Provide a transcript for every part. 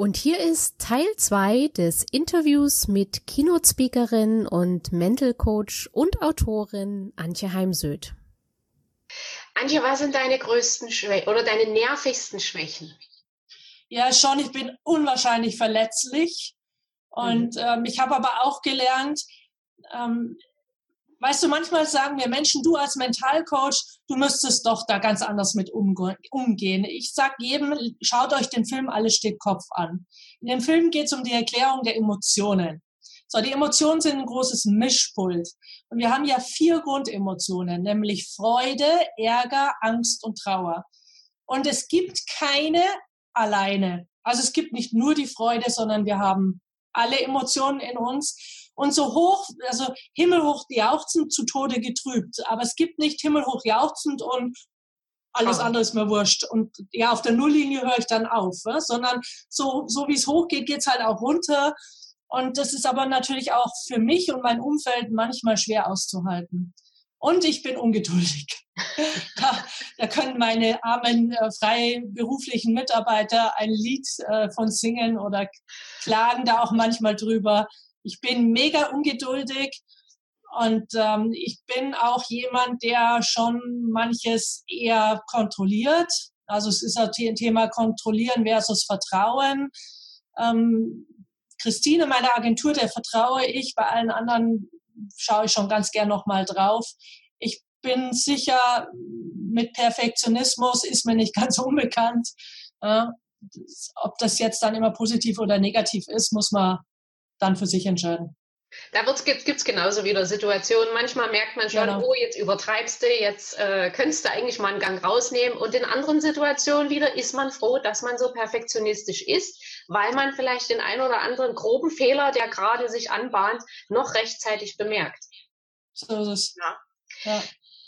Und hier ist Teil 2 des Interviews mit Keynote-Speakerin und Mental Coach und Autorin Antje Heimsöth. Antje, was sind deine größten Schwächen oder deine nervigsten Schwächen? Ja, schon, ich bin unwahrscheinlich verletzlich. Und mhm. ähm, ich habe aber auch gelernt, ähm, weißt du, manchmal sagen mir Menschen, du als Mentalcoach, du müsstest doch da ganz anders mit umgehen. Ich sage jedem, schaut euch den Film Alles steht Kopf an. In dem Film geht es um die Erklärung der Emotionen. So, die Emotionen sind ein großes Mischpult. Und wir haben ja vier Grundemotionen, nämlich Freude, Ärger, Angst und Trauer. Und es gibt keine alleine. Also es gibt nicht nur die Freude, sondern wir haben alle Emotionen in uns und so hoch, also himmelhoch jauchzend, zu Tode getrübt. Aber es gibt nicht himmelhoch jauchzend und alles oh. andere ist mir wurscht. Und ja, auf der Nulllinie höre ich dann auf, ne? sondern so, so wie es hochgeht, geht es halt auch runter. Und das ist aber natürlich auch für mich und mein Umfeld manchmal schwer auszuhalten. Und ich bin ungeduldig. da, da, können meine armen äh, freiberuflichen Mitarbeiter ein Lied äh, von singen oder klagen da auch manchmal drüber. Ich bin mega ungeduldig und ähm, ich bin auch jemand, der schon manches eher kontrolliert. Also es ist ein Thema Kontrollieren versus Vertrauen. Ähm, Christine, meine Agentur, der vertraue ich. Bei allen anderen schaue ich schon ganz gern nochmal drauf. Ich bin sicher, mit Perfektionismus ist mir nicht ganz unbekannt. Äh, ob das jetzt dann immer positiv oder negativ ist, muss man dann für sich entscheiden. Da gibt es genauso wieder Situationen. Manchmal merkt man schon, genau. oh, jetzt übertreibst du, jetzt äh, könntest du eigentlich mal einen Gang rausnehmen. Und in anderen Situationen wieder ist man froh, dass man so perfektionistisch ist, weil man vielleicht den einen oder anderen groben Fehler, der gerade sich anbahnt, noch rechtzeitig bemerkt. So ist es. Ja. ja.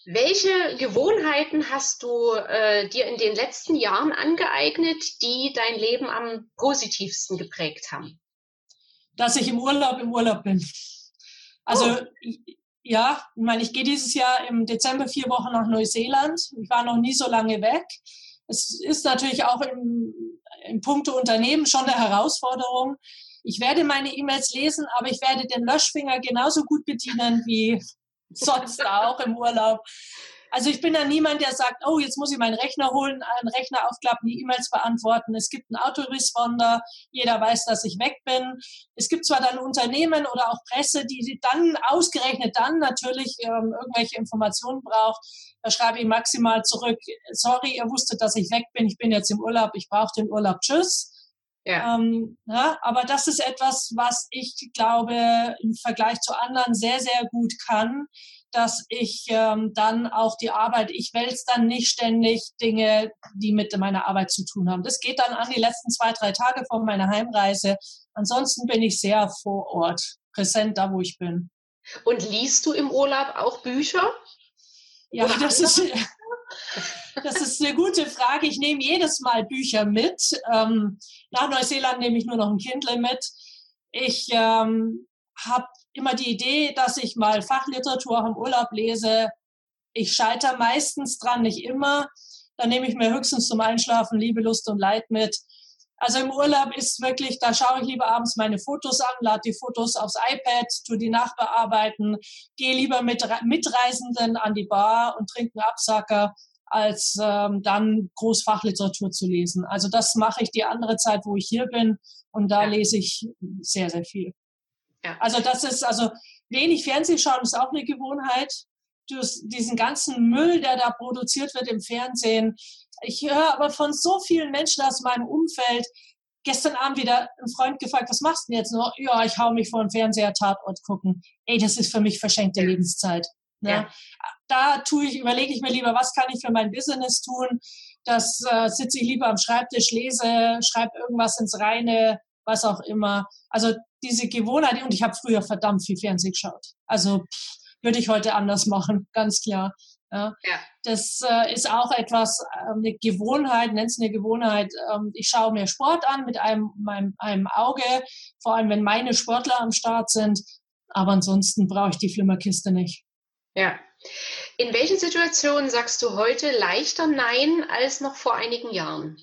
Welche Gewohnheiten hast du äh, dir in den letzten Jahren angeeignet, die dein Leben am positivsten geprägt haben? Dass ich im Urlaub im Urlaub bin. Also oh. ja, ich meine, ich gehe dieses Jahr im Dezember vier Wochen nach Neuseeland. Ich war noch nie so lange weg. Es ist natürlich auch im, im Punkte Unternehmen schon eine Herausforderung. Ich werde meine E-Mails lesen, aber ich werde den Löschfinger genauso gut bedienen wie sonst auch im Urlaub. Also ich bin da niemand, der sagt, oh, jetzt muss ich meinen Rechner holen, einen Rechner aufklappen, die E-Mails beantworten. Es gibt einen Autoresponder, jeder weiß, dass ich weg bin. Es gibt zwar dann Unternehmen oder auch Presse, die dann ausgerechnet dann natürlich ähm, irgendwelche Informationen braucht. Da schreibe ich maximal zurück, sorry, ihr wusstet, dass ich weg bin, ich bin jetzt im Urlaub, ich brauche den Urlaub, tschüss. Ja. Ähm, ja, aber das ist etwas, was ich glaube im Vergleich zu anderen sehr, sehr gut kann dass ich ähm, dann auch die Arbeit, ich wälze dann nicht ständig Dinge, die mit meiner Arbeit zu tun haben. Das geht dann an die letzten zwei, drei Tage vor meiner Heimreise. Ansonsten bin ich sehr vor Ort, präsent da, wo ich bin. Und liest du im Urlaub auch Bücher? Ja, das ist, das ist eine gute Frage. Ich nehme jedes Mal Bücher mit. Ähm, nach Neuseeland nehme ich nur noch ein Kindle mit. Ich ähm, habe immer die Idee, dass ich mal Fachliteratur auch im Urlaub lese. Ich scheitere meistens dran, nicht immer. Dann nehme ich mir höchstens zum Einschlafen Liebe, Lust und Leid mit. Also im Urlaub ist wirklich, da schaue ich lieber abends meine Fotos an, lade die Fotos aufs iPad, tue die nachbearbeiten, gehe lieber mit Mitreisenden an die Bar und trinke einen Absacker, als ähm, dann Großfachliteratur zu lesen. Also das mache ich die andere Zeit, wo ich hier bin und da ja. lese ich sehr, sehr viel. Ja. Also das ist, also wenig Fernsehen schauen ist auch eine Gewohnheit. Diesen ganzen Müll, der da produziert wird im Fernsehen. Ich höre aber von so vielen Menschen aus meinem Umfeld, gestern Abend wieder ein Freund gefragt, was machst du denn jetzt noch? Ja, ich hau mich vor den Fernseher Tatort gucken. Ey, das ist für mich verschenkte Lebenszeit. Ne? Ja. Da tue ich, überlege ich mir lieber, was kann ich für mein Business tun? Das äh, sitze ich lieber am Schreibtisch, lese, schreibe irgendwas ins Reine, was auch immer. Also diese Gewohnheit, und ich habe früher verdammt viel Fernsehen geschaut. Also würde ich heute anders machen, ganz klar. Ja. ja. Das äh, ist auch etwas, äh, eine Gewohnheit, nennt es eine Gewohnheit. Ähm, ich schaue mir Sport an mit einem, meinem, einem Auge, vor allem wenn meine Sportler am Start sind. Aber ansonsten brauche ich die Flimmerkiste nicht. Ja. In welchen Situationen sagst du heute leichter Nein als noch vor einigen Jahren?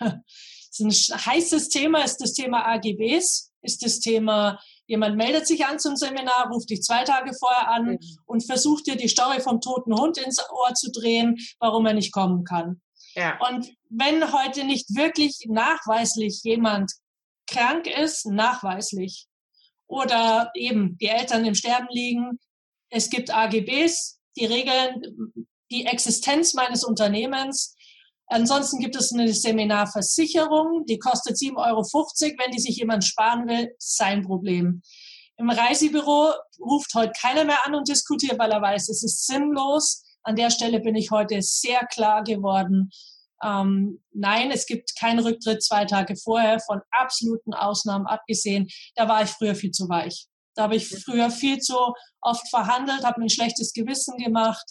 Ein heißes Thema ist das Thema AGBs, ist das Thema, jemand meldet sich an zum Seminar, ruft dich zwei Tage vorher an mhm. und versucht dir die Story vom toten Hund ins Ohr zu drehen, warum er nicht kommen kann. Ja. Und wenn heute nicht wirklich nachweislich jemand krank ist, nachweislich, oder eben die Eltern im Sterben liegen, es gibt AGBs, die regeln die Existenz meines Unternehmens. Ansonsten gibt es eine Seminarversicherung, die kostet 7,50 Euro. Wenn die sich jemand sparen will, sein Problem. Im Reisebüro ruft heute keiner mehr an und diskutiert, weil er weiß, es ist sinnlos. An der Stelle bin ich heute sehr klar geworden. Ähm, nein, es gibt keinen Rücktritt zwei Tage vorher, von absoluten Ausnahmen abgesehen. Da war ich früher viel zu weich. Da habe ich früher viel zu oft verhandelt, habe mir ein schlechtes Gewissen gemacht.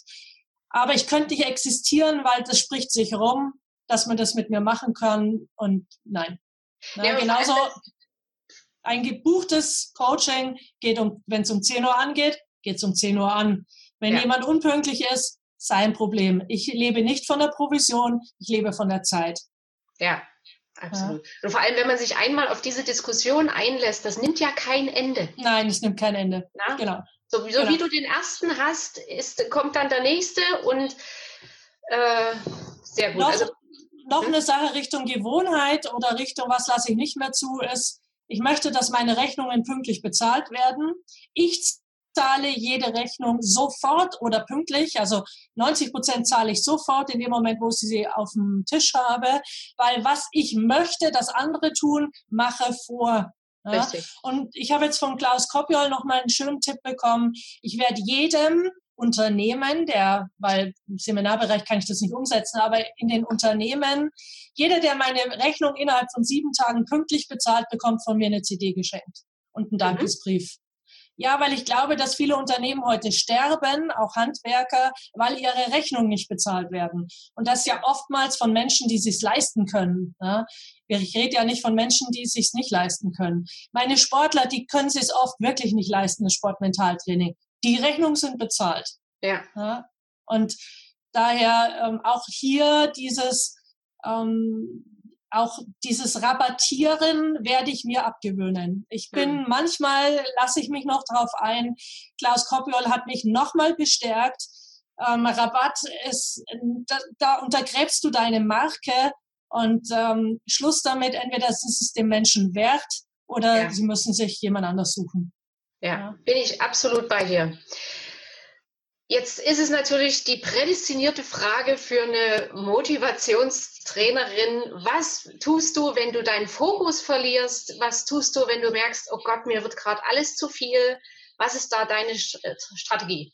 Aber ich könnte nicht existieren, weil das spricht sich rum, dass man das mit mir machen kann. Und nein. Na, ja, genauso ein gebuchtes Coaching geht um, wenn es um 10 Uhr angeht, geht es um 10 Uhr an. Wenn ja. jemand unpünktlich ist, sein Problem. Ich lebe nicht von der Provision, ich lebe von der Zeit. Ja, absolut. Ja. Und vor allem, wenn man sich einmal auf diese Diskussion einlässt, das nimmt ja kein Ende. Nein, es nimmt kein Ende. Na? Genau. So, so genau. wie du den ersten hast, ist, kommt dann der nächste und äh, sehr gut. Noch, also, noch hm? eine Sache Richtung Gewohnheit oder Richtung, was lasse ich nicht mehr zu, ist, ich möchte, dass meine Rechnungen pünktlich bezahlt werden. Ich zahle jede Rechnung sofort oder pünktlich. Also 90 Prozent zahle ich sofort in dem Moment, wo ich sie auf dem Tisch habe, weil was ich möchte, dass andere tun, mache vor. Ja? Und ich habe jetzt von Klaus Kopjol noch mal einen schönen Tipp bekommen. Ich werde jedem Unternehmen, der, weil im Seminarbereich kann ich das nicht umsetzen, aber in den Unternehmen, jeder, der meine Rechnung innerhalb von sieben Tagen pünktlich bezahlt, bekommt von mir eine CD geschenkt und einen mhm. Dankesbrief. Mhm. Ja, weil ich glaube, dass viele Unternehmen heute sterben, auch Handwerker, weil ihre Rechnungen nicht bezahlt werden. Und das ja oftmals von Menschen, die sich leisten können. Ja? Ich rede ja nicht von Menschen, die es sich nicht leisten können. Meine Sportler, die können sich oft wirklich nicht leisten, das Sportmentaltraining. Die Rechnungen sind bezahlt. Ja. ja? Und daher ähm, auch hier dieses ähm, auch dieses Rabattieren werde ich mir abgewöhnen. Ich bin, mhm. manchmal lasse ich mich noch drauf ein. Klaus Koppiol hat mich nochmal bestärkt. Ähm, Rabatt ist, da, da, untergräbst du deine Marke und ähm, Schluss damit, entweder ist es dem Menschen wert oder ja. sie müssen sich jemand anders suchen. Ja, ja, bin ich absolut bei dir. Jetzt ist es natürlich die prädestinierte Frage für eine Motivationstrainerin. Was tust du, wenn du deinen Fokus verlierst? Was tust du, wenn du merkst, oh Gott, mir wird gerade alles zu viel? Was ist da deine Strategie?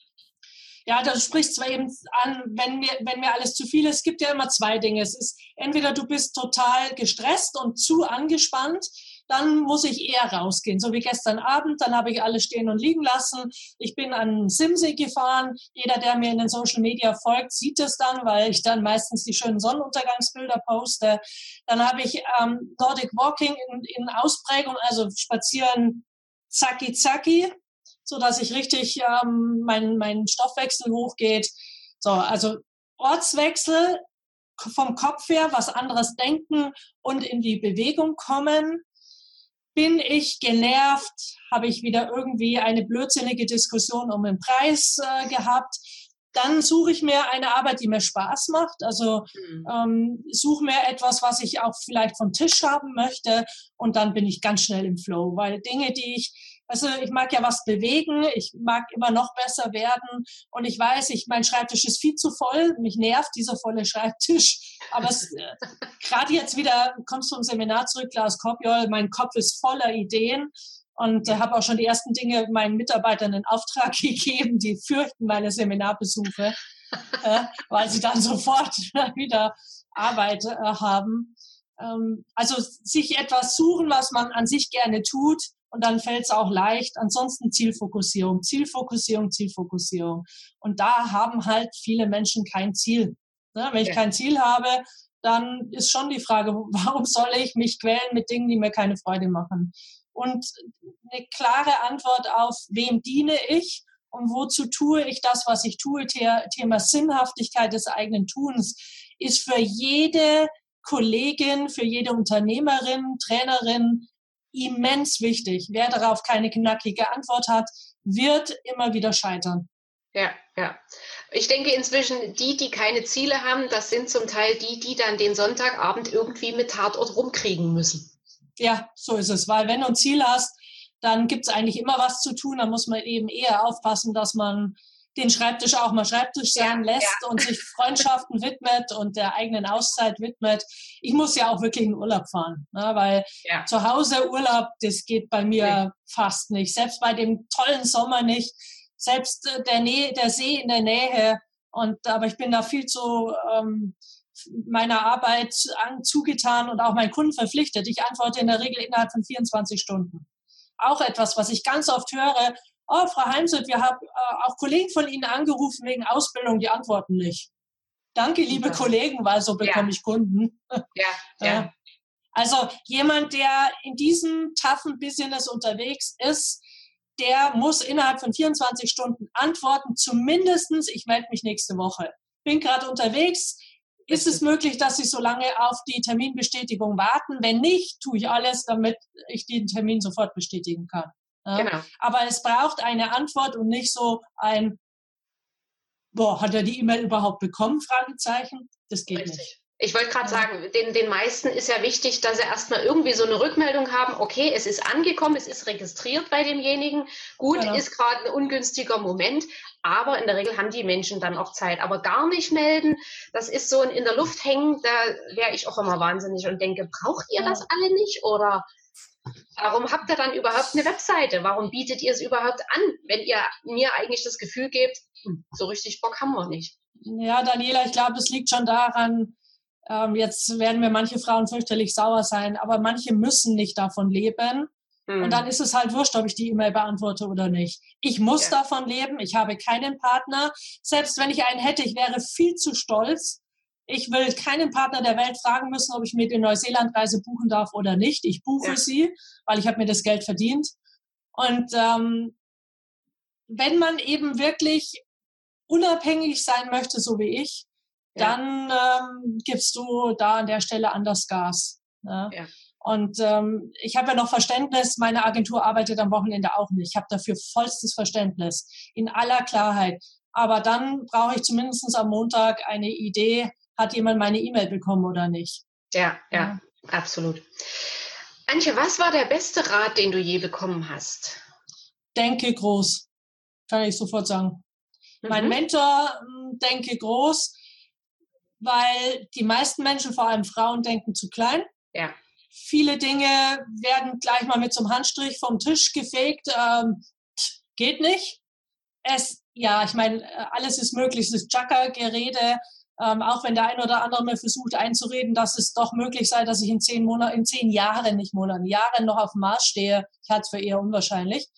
Ja, das spricht zwar eben an, wenn mir, wenn mir alles zu viel ist. Es gibt ja immer zwei Dinge. Es ist entweder du bist total gestresst und zu angespannt dann muss ich eher rausgehen. So wie gestern Abend, dann habe ich alles stehen und liegen lassen. Ich bin an Simsee gefahren. Jeder, der mir in den Social Media folgt, sieht es dann, weil ich dann meistens die schönen Sonnenuntergangsbilder poste. Dann habe ich ähm, Nordic Walking in, in Ausprägung, also spazieren zacki zacki, so dass ich richtig ähm, mein, mein Stoffwechsel hochgeht. So, also Ortswechsel vom Kopf her, was anderes denken und in die Bewegung kommen bin ich genervt, habe ich wieder irgendwie eine blödsinnige Diskussion um den Preis äh, gehabt. Dann suche ich mir eine Arbeit, die mir Spaß macht. Also mhm. ähm, suche mir etwas, was ich auch vielleicht vom Tisch haben möchte. Und dann bin ich ganz schnell im Flow, weil Dinge, die ich also ich mag ja was bewegen, ich mag immer noch besser werden. Und ich weiß, ich, mein Schreibtisch ist viel zu voll, mich nervt dieser volle Schreibtisch, aber äh, gerade jetzt wieder, kommst du zum Seminar zurück, Klaus Kopjol, mein Kopf ist voller Ideen. Und äh, habe auch schon die ersten Dinge meinen Mitarbeitern in Auftrag gegeben, die fürchten meine Seminarbesuche, äh, weil sie dann sofort wieder Arbeit äh, haben. Ähm, also sich etwas suchen, was man an sich gerne tut, und dann fällt es auch leicht. Ansonsten Zielfokussierung, Zielfokussierung, Zielfokussierung. Und da haben halt viele Menschen kein Ziel. Ne? Wenn ich ja. kein Ziel habe, dann ist schon die Frage, warum soll ich mich quälen mit Dingen, die mir keine Freude machen? Und eine klare Antwort auf, wem diene ich und wozu tue ich das, was ich tue, Thema Sinnhaftigkeit des eigenen Tuns, ist für jede Kollegin, für jede Unternehmerin, Trainerin immens wichtig. Wer darauf keine knackige Antwort hat, wird immer wieder scheitern. Ja, ja. Ich denke inzwischen, die, die keine Ziele haben, das sind zum Teil die, die dann den Sonntagabend irgendwie mit Tatort rumkriegen müssen. Ja, so ist es. Weil wenn du ein Ziel hast, dann gibt es eigentlich immer was zu tun. Da muss man eben eher aufpassen, dass man den Schreibtisch auch mal Schreibtisch sein ja, lässt ja. und sich Freundschaften widmet und der eigenen Auszeit widmet. Ich muss ja auch wirklich in Urlaub fahren, ne, weil ja. zu Hause Urlaub, das geht bei mir fast nicht. Selbst bei dem tollen Sommer nicht. Selbst äh, der, Nähe, der See in der Nähe. Und aber ich bin da viel zu ähm, meiner Arbeit an, zugetan und auch meinen Kunden verpflichtet. Ich antworte in der Regel innerhalb von 24 Stunden. Auch etwas, was ich ganz oft höre, oh, Frau Heimseth, wir haben äh, auch Kollegen von Ihnen angerufen wegen Ausbildung, die antworten nicht. Danke, liebe ja. Kollegen, weil so bekomme ja. ich Kunden. Ja, ja. Also jemand, der in diesem toughen Business unterwegs ist, der muss innerhalb von 24 Stunden antworten, zumindestens. ich melde mich nächste Woche. Bin gerade unterwegs. Ist es möglich, dass Sie so lange auf die Terminbestätigung warten? Wenn nicht, tue ich alles, damit ich den Termin sofort bestätigen kann. Ja? Genau. Aber es braucht eine Antwort und nicht so ein, boah, hat er die E-Mail überhaupt bekommen? Fragezeichen. Das geht Richtig. nicht. Ich wollte gerade sagen, den, den meisten ist ja wichtig, dass sie erstmal irgendwie so eine Rückmeldung haben, okay, es ist angekommen, es ist registriert bei demjenigen. Gut, genau. ist gerade ein ungünstiger Moment, aber in der Regel haben die Menschen dann auch Zeit. Aber gar nicht melden, das ist so ein in der Luft hängen, da wäre ich auch immer wahnsinnig und denke, braucht ihr das alle nicht? Oder Warum habt ihr dann überhaupt eine Webseite? Warum bietet ihr es überhaupt an, wenn ihr mir eigentlich das Gefühl gebt, hm, so richtig Bock haben wir nicht? Ja, Daniela, ich glaube, es liegt schon daran, ähm, jetzt werden mir manche Frauen fürchterlich sauer sein, aber manche müssen nicht davon leben. Hm. Und dann ist es halt wurscht, ob ich die E-Mail beantworte oder nicht. Ich muss ja. davon leben. Ich habe keinen Partner. Selbst wenn ich einen hätte, ich wäre viel zu stolz, ich will keinen Partner der Welt fragen müssen, ob ich mir die Neuseeland-Reise buchen darf oder nicht. Ich buche ja. sie, weil ich habe mir das Geld verdient. Und ähm, wenn man eben wirklich unabhängig sein möchte, so wie ich, ja. dann ähm, gibst du da an der Stelle anders Gas. Ne? Ja. Und ähm, ich habe ja noch Verständnis, meine Agentur arbeitet am Wochenende auch nicht. Ich habe dafür vollstes Verständnis, in aller Klarheit. Aber dann brauche ich zumindest am Montag eine Idee, hat jemand meine E-Mail bekommen oder nicht. Ja, ja, ja, absolut. Antje, was war der beste Rat, den du je bekommen hast? Denke groß, kann ich sofort sagen. Mhm. Mein Mentor hm, denke groß, weil die meisten Menschen, vor allem Frauen, denken zu klein. Ja. Viele Dinge werden gleich mal mit zum Handstrich vom Tisch gefegt. Ähm, geht nicht. Es, ja, ich meine, äh, alles ist möglich. Es ist Chaka-Gerede. Ähm, auch wenn der ein oder andere mir versucht einzureden, dass es doch möglich sei, dass ich in zehn Monaten, in zehn Jahren, nicht Monaten, Jahren noch auf dem Mars stehe. Ich halte es für eher unwahrscheinlich.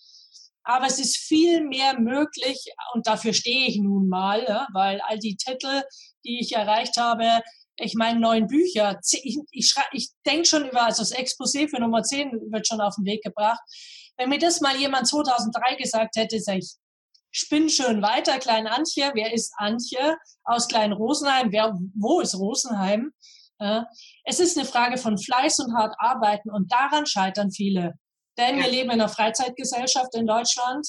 Aber es ist viel mehr möglich und dafür stehe ich nun mal, ja, weil all die Titel, die ich erreicht habe, ich meine, neun Bücher, ich, ich, ich denke schon über, also das Exposé für Nummer 10 wird schon auf den Weg gebracht. Wenn mir das mal jemand 2003 gesagt hätte, sage ich, spinn schön weiter, Klein Antje. Wer ist Antje aus Klein Rosenheim? Wer, wo ist Rosenheim? Äh, es ist eine Frage von Fleiß und hart arbeiten und daran scheitern viele. Denn wir leben in einer Freizeitgesellschaft in Deutschland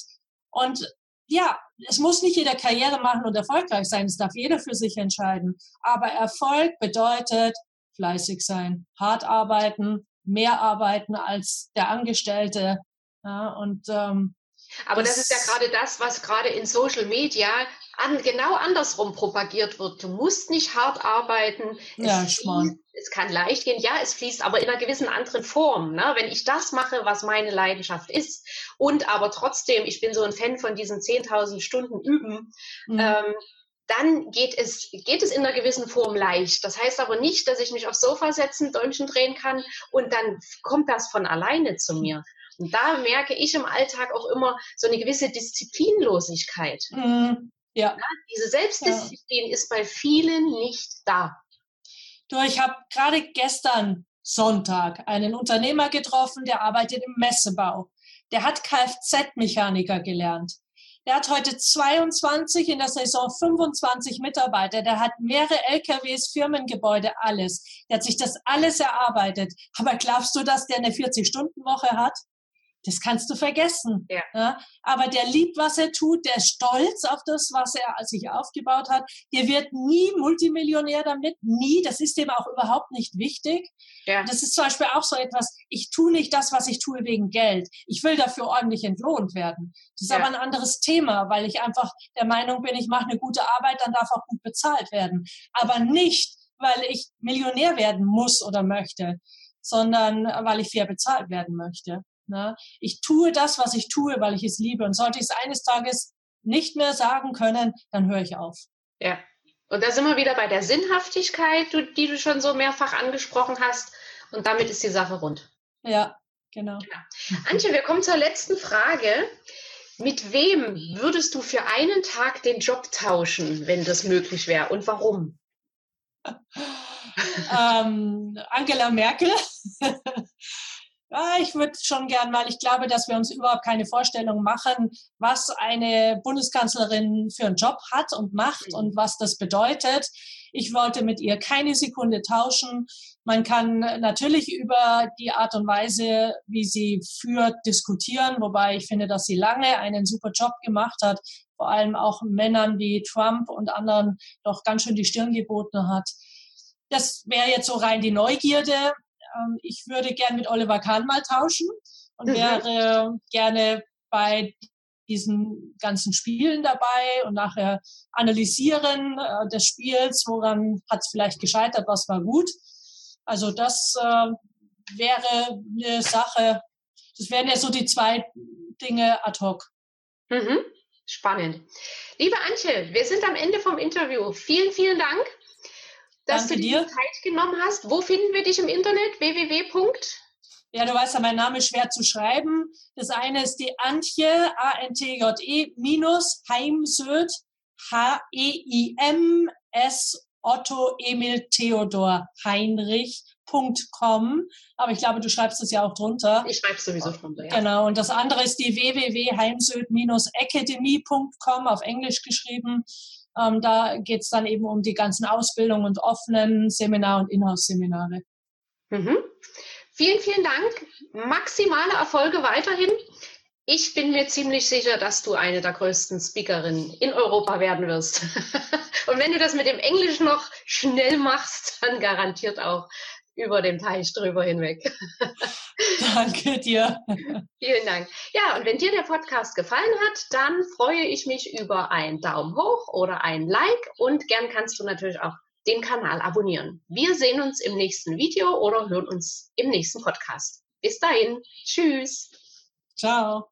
und ja, es muss nicht jeder Karriere machen und erfolgreich sein. Es darf jeder für sich entscheiden. Aber Erfolg bedeutet fleißig sein, hart arbeiten, mehr arbeiten als der Angestellte. Ja, und ähm, aber das, das ist ja gerade das, was gerade in Social Media an, genau andersrum propagiert wird. Du musst nicht hart arbeiten. Ja, es, fließt, es kann leicht gehen. Ja, es fließt, aber in einer gewissen anderen Form. Ne? Wenn ich das mache, was meine Leidenschaft ist und aber trotzdem, ich bin so ein Fan von diesen 10.000 Stunden üben, mhm. ähm, dann geht es, geht es in einer gewissen Form leicht. Das heißt aber nicht, dass ich mich aufs Sofa setzen, Däumchen drehen kann und dann kommt das von alleine zu mir. Und da merke ich im Alltag auch immer so eine gewisse Disziplinlosigkeit. Mhm. Ja. ja. Diese Selbstdisziplin ja. ist bei vielen nicht da. Du, ich habe gerade gestern Sonntag einen Unternehmer getroffen, der arbeitet im Messebau. Der hat Kfz-Mechaniker gelernt. Der hat heute 22, in der Saison 25 Mitarbeiter. Der hat mehrere LKWs, Firmengebäude, alles. Der hat sich das alles erarbeitet. Aber glaubst du, dass der eine 40-Stunden-Woche hat? Das kannst du vergessen. Ja. ja. Aber der liebt, was er tut, der ist stolz auf das, was er sich aufgebaut hat. Der wird nie Multimillionär damit, nie. Das ist dem auch überhaupt nicht wichtig. Ja. Das ist zum Beispiel auch so etwas, ich tue nicht das, was ich tue wegen Geld. Ich will dafür ordentlich entlohnt werden. Das ist ja. aber ein anderes Thema, weil ich einfach der Meinung bin, ich mache eine gute Arbeit, dann darf auch gut bezahlt werden. Aber nicht, weil ich Millionär werden muss oder möchte, sondern weil ich fair bezahlt werden möchte. Ne? Ich tue das, was ich tue, weil ich es liebe. Und sollte ich es eines Tages nicht mehr sagen können, dann höre ich auf. Ja. Und da sind wir wieder bei der Sinnhaftigkeit, die du schon so mehrfach angesprochen hast. Und damit ist die Sache rund. Ja, genau. genau. Antje, wir kommen zur letzten Frage. Mit wem würdest du für einen Tag den Job tauschen, wenn das möglich wäre? Und warum? ähm, Angela Merkel. Ja, ich würde schon gern, weil ich glaube, dass wir uns überhaupt keine Vorstellung machen, was eine Bundeskanzlerin für einen Job hat und macht mhm. und was das bedeutet. Ich wollte mit ihr keine Sekunde tauschen. Man kann natürlich über die Art und Weise, wie sie führt, diskutieren, wobei ich finde, dass sie lange einen super Job gemacht hat, vor allem auch Männern wie Trump und anderen doch ganz schön die Stirn geboten hat. Das wäre jetzt so rein die Neugierde ich würde gern mit Oliver Kahn mal tauschen und mhm. wäre gerne bei diesen ganzen Spielen dabei und nachher analysieren äh, des Spiels, woran hat es vielleicht gescheitert, was war gut. Also das äh, wäre eine Sache, das wären ja so die zwei Dinge ad hoc. Mhm. Spannend. Liebe Antje, wir sind am Ende vom Interview. Vielen, vielen Dank dass Danke du dir Zeit genommen hast. Wo finden wir dich im Internet? www. Ja, du weißt ja, mein Name ist schwer zu schreiben. Das eine ist die Antje, A-N-T-J-E, minus Heimsöd, H-E-I-M-S, Otto, Emil, Theodor, Heinrich.com. Aber ich glaube, du schreibst es ja auch drunter. Ich schreibe sowieso drunter, ja. Genau. Und das andere ist die www.heimsöd-academy.com auf Englisch geschrieben. Ähm, da geht es dann eben um die ganzen Ausbildungen und offenen Seminar- und Inhouse-Seminare. Mhm. Vielen, vielen Dank. Maximale Erfolge weiterhin. Ich bin mir ziemlich sicher, dass du eine der größten Speakerinnen in Europa werden wirst. und wenn du das mit dem Englisch noch schnell machst, dann garantiert auch über den Teich drüber hinweg. Danke dir. Vielen Dank. Ja, und wenn dir der Podcast gefallen hat, dann freue ich mich über einen Daumen hoch oder ein Like und gern kannst du natürlich auch den Kanal abonnieren. Wir sehen uns im nächsten Video oder hören uns im nächsten Podcast. Bis dahin. Tschüss. Ciao.